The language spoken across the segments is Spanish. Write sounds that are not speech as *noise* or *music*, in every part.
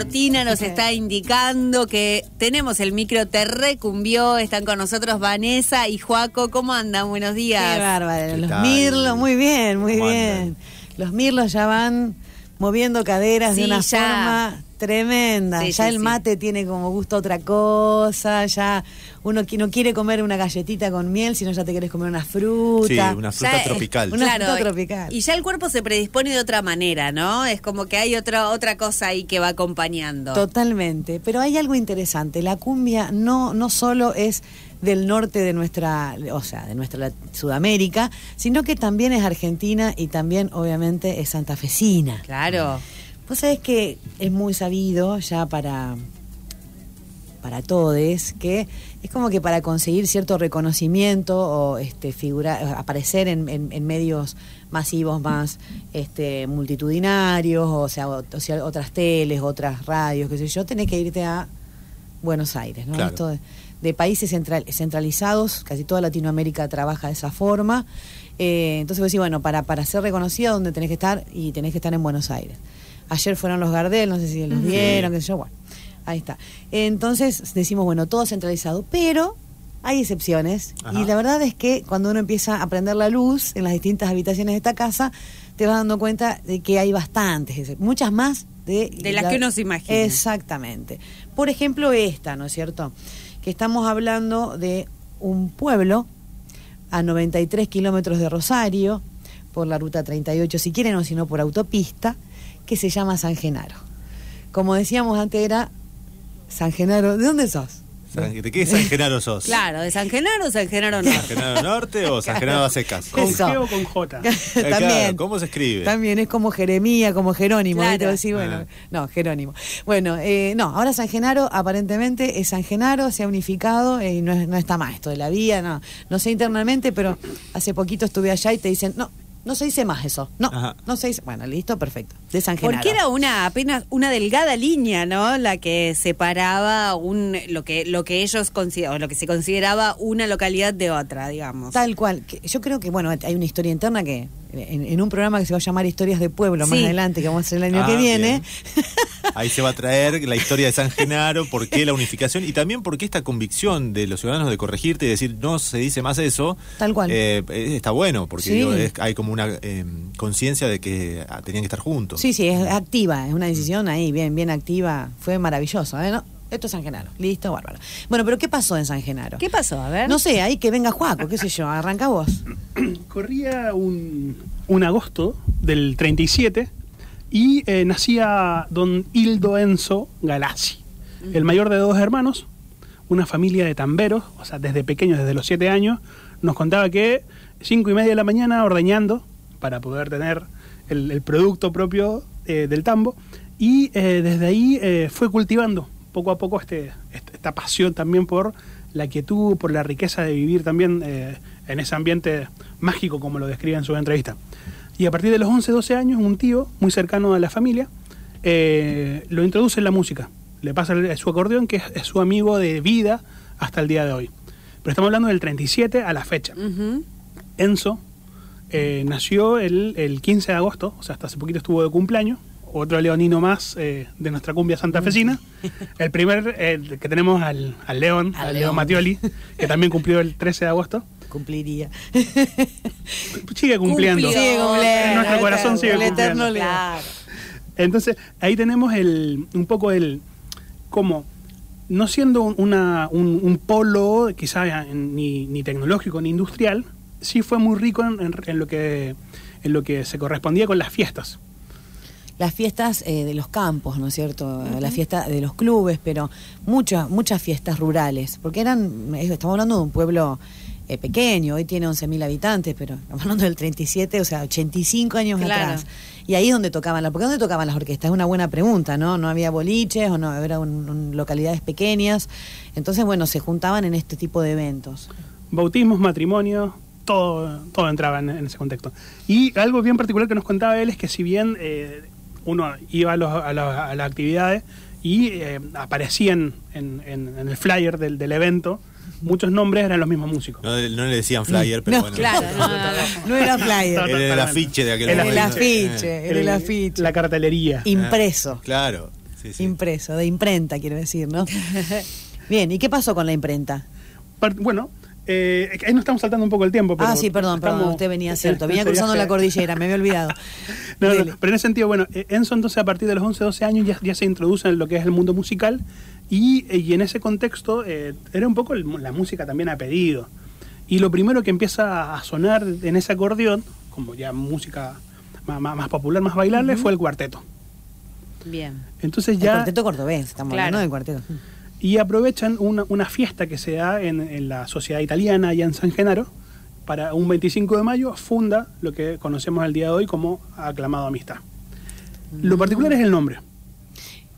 Cortina nos está indicando que tenemos el micro te recumbió, están con nosotros Vanessa y Juaco, ¿cómo andan? Buenos días. Qué bárbaro, ¿Qué los tal? mirlos, muy bien, muy ¿Cómo bien. andan? Los mirlos ya van moviendo caderas Sí, de una ya. forma tremenda. Sí, ya sí, el sí. mate tiene como gusto otra cosa, ya uno qui- no quiere comer una galletita con miel, sino ya te quieres comer una fruta. Sí, una fruta Ya, eh, tropical. Una fruta tropical. Y ya el cuerpo se predispone de otra manera, ¿no? Es como que hay otra otra cosa ahí que va acompañando. Totalmente, pero hay algo interesante. La cumbia no, no solo es del norte de nuestra, o sea, de nuestra Sudamérica, sino que también es argentina y también obviamente es santafesina. Claro. Vos sabés que es muy sabido ya para para todos que es como que para conseguir cierto reconocimiento o este figura aparecer en, en- en medios masivos más este multitudinarios o sea, o, o sea otras teles otras radios qué sé yo tenés que irte a Buenos Aires ¿no? Claro. Esto de, países central- centralizados casi toda Latinoamérica trabaja de esa forma Eh, entonces vos decís bueno para para ser reconocida dónde tenés que estar y tenés que estar en Buenos Aires ayer fueron los Gardel no sé si los vieron qué sé yo bueno Ahí está. Entonces decimos, bueno, todo centralizado, pero hay excepciones. Ajá. Y la verdad es que cuando uno empieza a prender la luz en las distintas habitaciones de esta casa, te vas dando cuenta de que hay bastantes, muchas más de, De las que uno se imagina. Exactamente. Por ejemplo, esta, ¿no es cierto? Que estamos hablando de un pueblo a 93 kilómetros de Rosario, por la ruta 38, si quieren, o si no, por autopista, que se llama San Genaro. Como decíamos antes, era San Genaro. ¿De dónde sos? San- ¿De qué San Genaro sos? Claro, de San Genaro o San Genaro ¿San Norte. Genaro Norte o San Genaro a secas? ¿Con Eso. G o con J? *laughs* Eh, claro, También. ¿Cómo se escribe? También es como Jeremía, como Jerónimo. Claro. ¿viste? Decís, bueno, Ah. no, Jerónimo. Bueno, eh, no, ahora San Genaro aparentemente es San Genaro, se ha unificado eh, y no, es- no está más esto de la vía, no, no sé internamente, pero hace poquito estuve allá y te dicen, no, no se dice más eso, no, Ajá. no se dice, bueno, listo, perfecto, de San Genaro. Porque era una apenas una delgada línea, ¿no? La que separaba un lo que lo que ellos o lo que se consideraba una localidad de otra, digamos. Tal cual. Yo creo que, bueno, hay una historia interna que en, en un programa que se va a llamar Historias de Pueblo más adelante, que vamos a hacer el año Ah, que viene. bien. *laughs* Ahí se va a traer la historia de San Genaro, por qué la unificación y también por qué esta convicción de los ciudadanos de corregirte y decir no se dice más eso. Tal cual. eh, eh, está bueno, porque Sí. digo, es- hay como una eh, conciencia de que ah, tenían que estar juntos. Sí, sí, es activa, es una decisión ahí, bien, bien activa. Fue maravilloso, ¿eh? ¿No? Esto es San Genaro. Listo, bárbaro. Bueno, pero ¿qué pasó en San Genaro? ¿Qué pasó? A ver. No sé, ahí que venga Juaco, qué sé yo, arranca vos. *clears throat* Corría un, un agosto del 37 y eh, nacía don Hildo Enzo Galassi, el mayor de dos hermanos, una familia de tamberos, o sea, desde pequeños, desde los siete años, nos contaba que cinco y media de la mañana ordeñando para poder tener el, el producto propio eh, del tambo y eh, desde ahí eh, fue cultivando poco a poco este, este- esta pasión también por la quietud, por la riqueza de vivir también en ese ambiente mágico como lo describe en su entrevista. Y a partir de los 11, 12 años, un tío muy cercano a la familia lo introduce en la música. Le pasa su acordeón, que es, es su amigo de vida hasta el día de hoy. Pero estamos hablando del 37 a la fecha. Ujú. Enzo eh, nació el, el 15 de agosto, o sea, hasta hace poquito estuvo de cumpleaños. Otro leonino más eh, de nuestra cumbia santafesina. El primer eh, que tenemos al, al León, Al al, León. Matioli, que también cumplió el 13 de agosto. Cumpliría. Sigue cumpliendo. Cumplió. Sigue cumpliendo. En nuestro corazón sigue el eterno cumpliendo. León. Claro. Entonces, ahí tenemos el, un poco el. como. No siendo un- una, un, un polo, quizá ni, ni tecnológico ni industrial, sí fue muy rico en, en- en lo que, en lo que se correspondía con las fiestas. Las fiestas eh, de los campos, ¿no es cierto? La fiesta de los clubes, pero muchas, muchas fiestas rurales, porque eran, estamos hablando de un pueblo eh, pequeño, hoy tiene 11.000 habitantes, pero estamos hablando del 37, o sea, 85 años Claro. atrás. Y ahí es donde tocaban, la, ¿por qué dónde tocaban las orquestas? Es una buena pregunta, ¿no? No había boliches o no, eran un- un- localidades pequeñas. Entonces, bueno, se juntaban en este tipo de eventos. Bautismos, matrimonios, todo, todo entraba en, en ese contexto. Y algo bien particular que nos contaba él es que si bien eh, uno iba a, los- a la- a las actividades y eh, aparecían en, en- en el flyer del, del evento, muchos nombres eran los mismos músicos. No, no le decían flyer, pero No, bueno. Claro, no, no, no. No era flyer, Era el afiche de aquel El el afiche, era el afiche. La cartelería. impreso. Claro. Sí, sí. Impreso, de imprenta, quiero decir, ¿no? *laughs* Bien, ¿y qué pasó con la imprenta? Bueno, eh, ahí nos estamos saltando un poco el tiempo. Pero ah, sí, perdón, perdón, usted venía en- *laughs* cierto. en Venía cruzando la cordillera, me había olvidado. *laughs* No, no, pero en ese sentido, bueno, eh, Enzo entonces a partir de los 11, 12 años ya, ya se introduce en lo que es el mundo musical y, eh, y en ese contexto eh, era un poco el- la música también a pedido. Y lo primero que empieza a sonar en ese acordeón, como ya música más, más- más popular, más bailable, fue el cuarteto. Bien. El Entonces ya... cuarteto cordobés, estamos Claro. hablando del cuarteto. Y aprovechan una, una fiesta que se da en, en la sociedad italiana, allá en San Genaro, para un 25 de mayo, funda lo que conocemos el día de hoy como aclamado amistad. Lo particular es el nombre.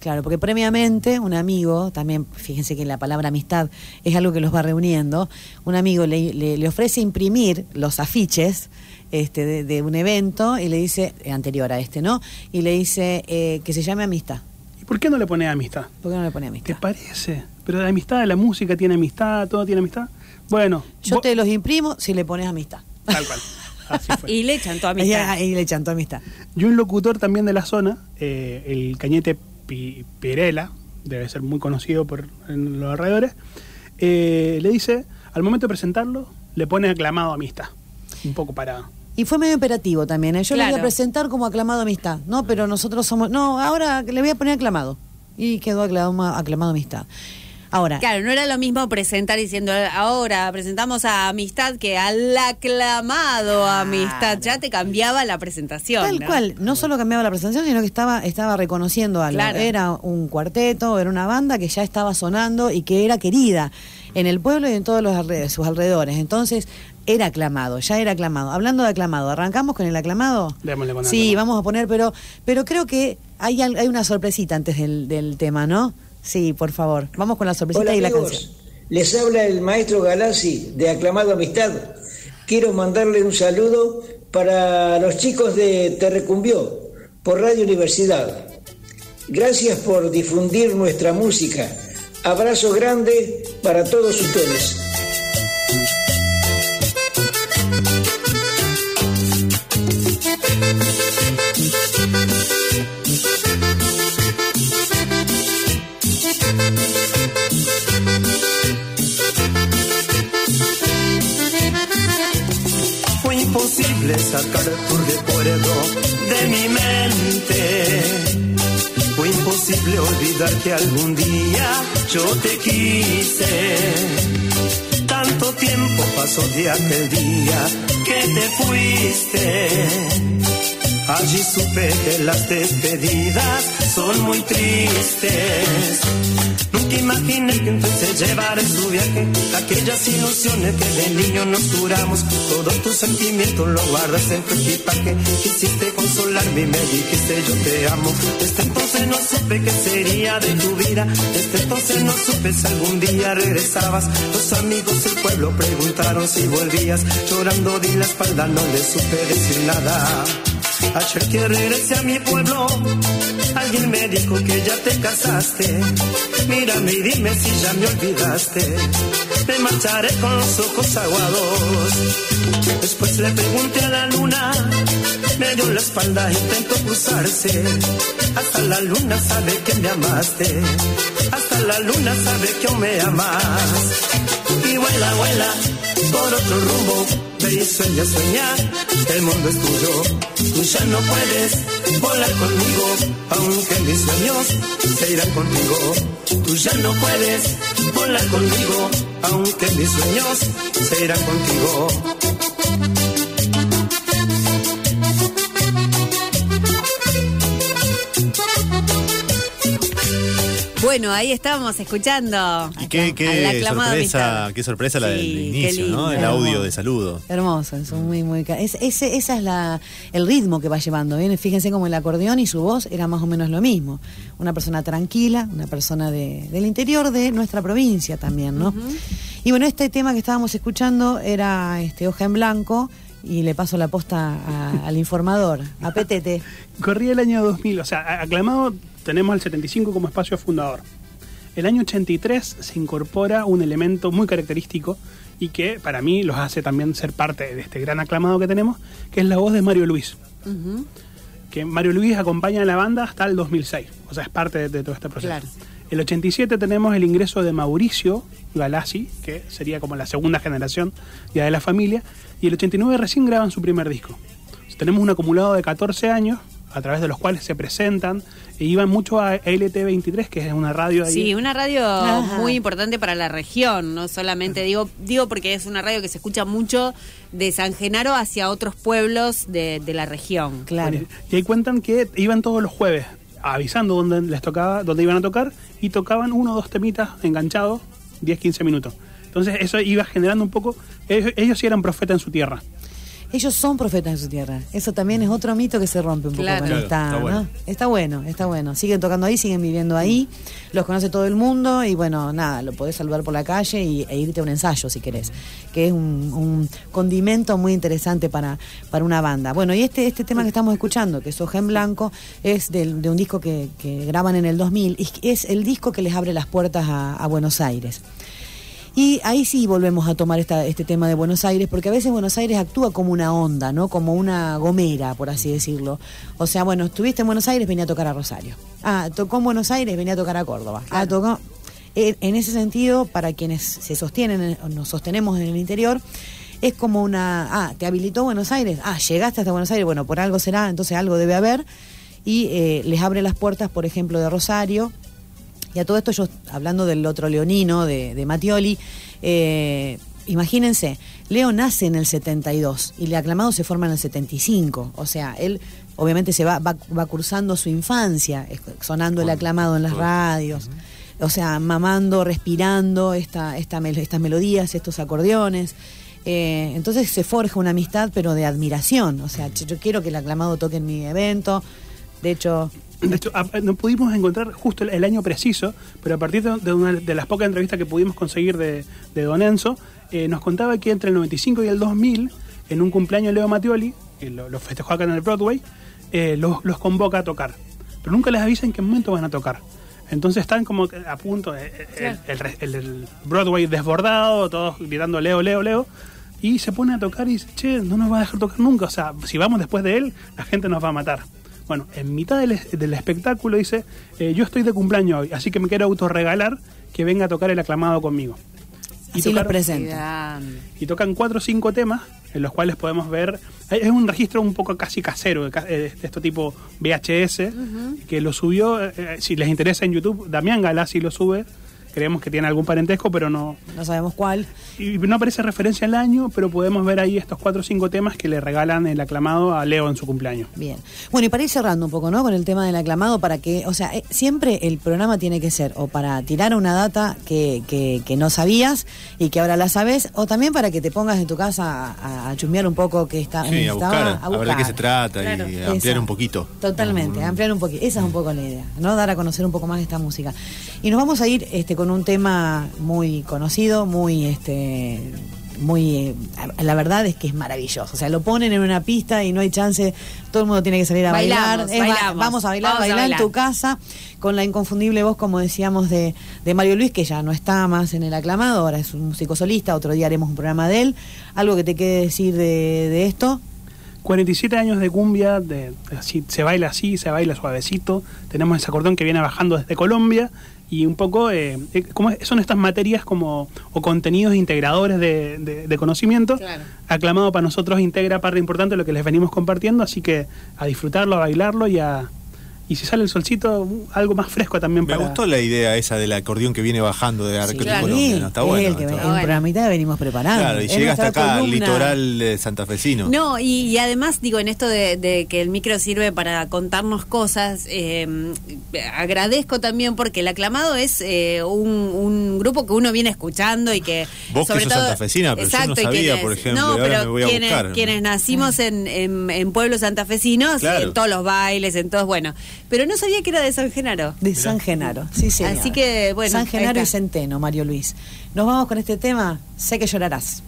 Claro, porque previamente un amigo, también fíjense que la palabra amistad es algo que los va reuniendo, un amigo le, le- le ofrece imprimir los afiches este, de, de un evento y le dice, anterior a este, ¿no? Y le dice eh, que se llame amistad. ¿Y por qué no le pone amistad? ¿Por qué no le pone ¿Te amistad? parece? Pero la amistad, la música tiene amistad, todo tiene amistad. Bueno, Yo te los imprimo si le pones amistad. tal cual. Así fue. *laughs* Y le echan toda amistad. *laughs* y le amistad. Y un locutor también de la zona, eh, el cañete Pi- Pirela, debe ser muy conocido por en los alrededores, eh, le dice, al momento de presentarlo, le pone aclamado amistad. Un poco para... Y fue medio imperativo también. ¿eh? Yo le voy a Claro. presentar como aclamado amistad, ¿no? Pero nosotros somos. No, ahora le voy a poner aclamado. Y quedó aclamado, aclamado amistad. Ahora, Claro, no era lo mismo presentar diciendo ahora presentamos a Amistad que al aclamado Claro. Amistad. Ya te cambiaba la presentación. Tal ¿no? cual, no solo cambiaba la presentación, sino que estaba, estaba reconociendo algo. Claro. Era un cuarteto, era una banda que ya estaba sonando y que era querida en el pueblo y en todos los sus alrededores. Entonces, era aclamado, ya era aclamado. Hablando de aclamado, ¿arrancamos con el aclamado? Démosle con el sí, aclamado. vamos a poner, pero, pero creo que hay, hay una sorpresita antes del, del tema, ¿no? Sí, por favor. Vamos con la sorpresita Hola y la canción. les habla el maestro Galassi de Aclamado Amistad. Quiero mandarle un saludo para los chicos de Terrecumbió por Radio Universidad. Gracias por difundir nuestra música. Abrazo grande para todos ustedes. Sacar tu recuerdo de mi mente. Fue imposible olvidar que algún día yo te quise. Tanto tiempo pasó de aquel día que te fuiste. Allí supe que las despedidas son muy tristes. Nunca imaginé que entonces llevar en su viaje aquellas ilusiones que de niño nos juramos. Todos tus sentimientos lo guardas en tu equipaje. Quisiste consolarme y me dijiste yo te amo. Desde entonces no supe qué sería de tu vida. Desde entonces no supe si algún día regresabas. Los amigos del pueblo preguntaron si volvías. Llorando di la espalda, no le supe decir nada. Ayer que regresé a mi pueblo, alguien me dijo que ya te casaste. Mírame y dime si ya me olvidaste. Me marcharé con los ojos aguados. Después le pregunté a la luna, me dio la espalda, intentó cruzarse. Hasta la luna sabe que me amaste. Hasta la luna sabe que aún me amas. Y vuela, vuela por otro rumbo. Y sueña, sueña, el mundo es tuyo. Tú ya no puedes volar conmigo, aunque mis sueños se irán contigo. Tú ya no puedes volar conmigo, aunque mis sueños se irán contigo. Bueno, ahí estábamos escuchando. Y qué, qué sorpresa, Amistad. qué sorpresa la del Sí, inicio, ¿no? El audio de saludo. Hermoso, es muy, muy. Es, ese, esa es la, el ritmo que va llevando. ¿bien? Fíjense como el acordeón y su voz era más o menos lo mismo. Una persona tranquila, una persona de, del interior de nuestra provincia también, ¿no? Y bueno, este tema que estábamos escuchando era este Hoja en Blanco y le paso la posta a- al informador, a Petete. *laughs* Corría el año 2000, o sea, aclamado tenemos el 75 como espacio fundador. El año 83 se incorpora un elemento muy característico y que para mí los hace también ser parte de este gran aclamado que tenemos, que es la voz de Mario Luis. que Mario Luis acompaña a la banda hasta el 2006, o sea, es parte de, de todo este proceso. Claro. El 87 tenemos el ingreso de Mauricio Galassi, que sería como la segunda generación ya de la familia, y el 89 recién graban su primer disco. Sea, tenemos un acumulado de 14 años a través de los cuales se presentan e iban mucho a LT23, que es una radio ahí. Sí, una radio Ajá. muy importante para la región, no solamente digo, digo porque es una radio que se escucha mucho de San Genaro hacia otros pueblos de, de la región. Claro. Y ahí cuentan que iban todos los jueves avisando dónde les tocaba, dónde iban a tocar y tocaban uno o dos temitas enganchados, 10, 15 minutos. Entonces eso iba generando un poco, ellos, ellos sí eran profetas en su tierra. Ellos son profetas en su tierra. Eso también es otro mito que se rompe un poco Claro. Claro, está ¿no? bueno. Está bueno, está bueno. Siguen tocando ahí, siguen viviendo ahí, los conoce todo el mundo y bueno, nada, lo podés saludar por la calle y, e irte a un ensayo si querés, que es un, un condimento muy interesante para, para una banda. Bueno, y este, este tema que estamos escuchando, que es Hoja en Blanco, es del- de un disco que, que graban en el 2000 y es el disco que les abre las puertas a- a Buenos Aires. Y ahí sí volvemos a tomar esta, este tema de Buenos Aires, porque a veces Buenos Aires actúa como una onda, ¿no? Como una gomera, por así decirlo. O sea, bueno, estuviste en Buenos Aires, venía a tocar a Rosario. Ah, tocó en Buenos Aires, venía a tocar a Córdoba. Ah, tocó... En, en ese sentido, para quienes se sostienen, en- o nos sostenemos en el interior, es como una... Ah, ¿te habilitó Buenos Aires? Ah, llegaste hasta Buenos Aires, bueno, por algo será, entonces algo debe haber. Y eh, les abre las puertas, por ejemplo, de Rosario, y a todo esto yo, hablando del otro leonino, de, de Mattioli, eh, imagínense, Leo nace en el 72 y el aclamado se forma en el 75. O sea, él obviamente se va, va, va cursando su infancia, sonando el aclamado en las radios. O sea, mamando, respirando esta, esta, estas melodías, estos acordeones. Eh, entonces se forja una amistad, pero de admiración. O sea, yo quiero que el aclamado toque en mi evento. De hecho, De hecho, no pudimos encontrar justo el, año preciso, pero a partir de, una de las pocas entrevistas que pudimos conseguir de, de Don Enzo, eh, nos contaba que entre el 95 y el 2000, en un cumpleaños de Leo Mattioli, que lo, lo festejó acá en el Broadway, eh, los, los convoca a tocar. Pero nunca les avisa en qué momento van a tocar. Entonces están como a punto, eh, el, el- el- el Broadway desbordado, todos gritando Leo, Leo, Leo. Y se pone a tocar y dice, che, no nos va a dejar tocar nunca. O sea, si vamos después de él, la gente nos va a matar. Bueno, en mitad del, del espectáculo dice, eh, yo estoy de cumpleaños hoy, así que me quiero autorregalar que venga a tocar el aclamado conmigo. así lo tocaron- presenta. Grande. y tocan cuatro o cinco temas en los cuales podemos ver es un registro un poco casi casero de, eh, esto tipo VHS que lo subió eh, si les interesa en YouTube Damián Galassi lo sube creemos que tiene algún parentesco pero no No sabemos cuál. y no aparece referencia al año pero podemos ver ahí estos cuatro o cinco temas que le regalan el aclamado a Leo en su cumpleaños Bien. Bueno, y para ir cerrando un poco, ¿no? Con el tema del aclamado, para que, o sea, eh, siempre el programa tiene que ser o para tirar una data que, que, que no sabías y que ahora la sabes, o también para que te pongas en tu casa a, a chusmear un poco que está. Sí, a buscar, a ver de qué se trata Claro. y ampliar Exacto. un poquito. Totalmente, ampliar un poquito. Esa es un poco la idea, ¿no? Dar a conocer un poco más esta música. Y nos vamos a ir este, con un tema muy conocido, muy este muy eh, la verdad es que es maravilloso. O sea lo ponen en una pista y no hay chance todo el mundo tiene que salir a Bailamos, bailar Es bailamos. vamos a bailar Vamos a bailar en tu casa con la inconfundible voz como decíamos de, de Mario Luis que ya no está más en el aclamado ahora es un músico solista otro día haremos un programa de él. Algo que te quede decir de, de esto 47 años de cumbia, de, así, se baila así, se baila suavecito. Tenemos ese acordeón que viene bajando desde Colombia y un poco, eh, eh, ¿cómo son estas materias como o contenidos integradores de, de- de conocimiento. Claro. Aclamado para nosotros integra parte importante de lo que les venimos compartiendo, así que a disfrutarlo, a bailarlo y a... Y si sale el solcito, algo más fresco también Me para... gustó la idea esa del acordeón que viene bajando de Arco de claro. Está es bueno. el que está bueno. que venimos preparando Claro, y Es llega hasta acá, al litoral eh, santafesino. No, y, y además, digo, en esto de, de que el micro sirve para contarnos cosas, eh, agradezco también porque el aclamado es eh, un, un grupo que uno viene escuchando y que. Vos que sobre sos todo, santafesina, pero yo no Exacto, sabía, por ejemplo, No, ahora pero me voy a quienes, buscar. quienes nacimos en, en, en pueblos santafesinos, Claro. en todos los bailes, en todos, bueno. Pero no sabía que era de San Genaro. De San Genaro, sí, señor. Así que, bueno, San Genaro y. Centeno, Mario Luis. Nos vamos con este tema, Sé que llorarás.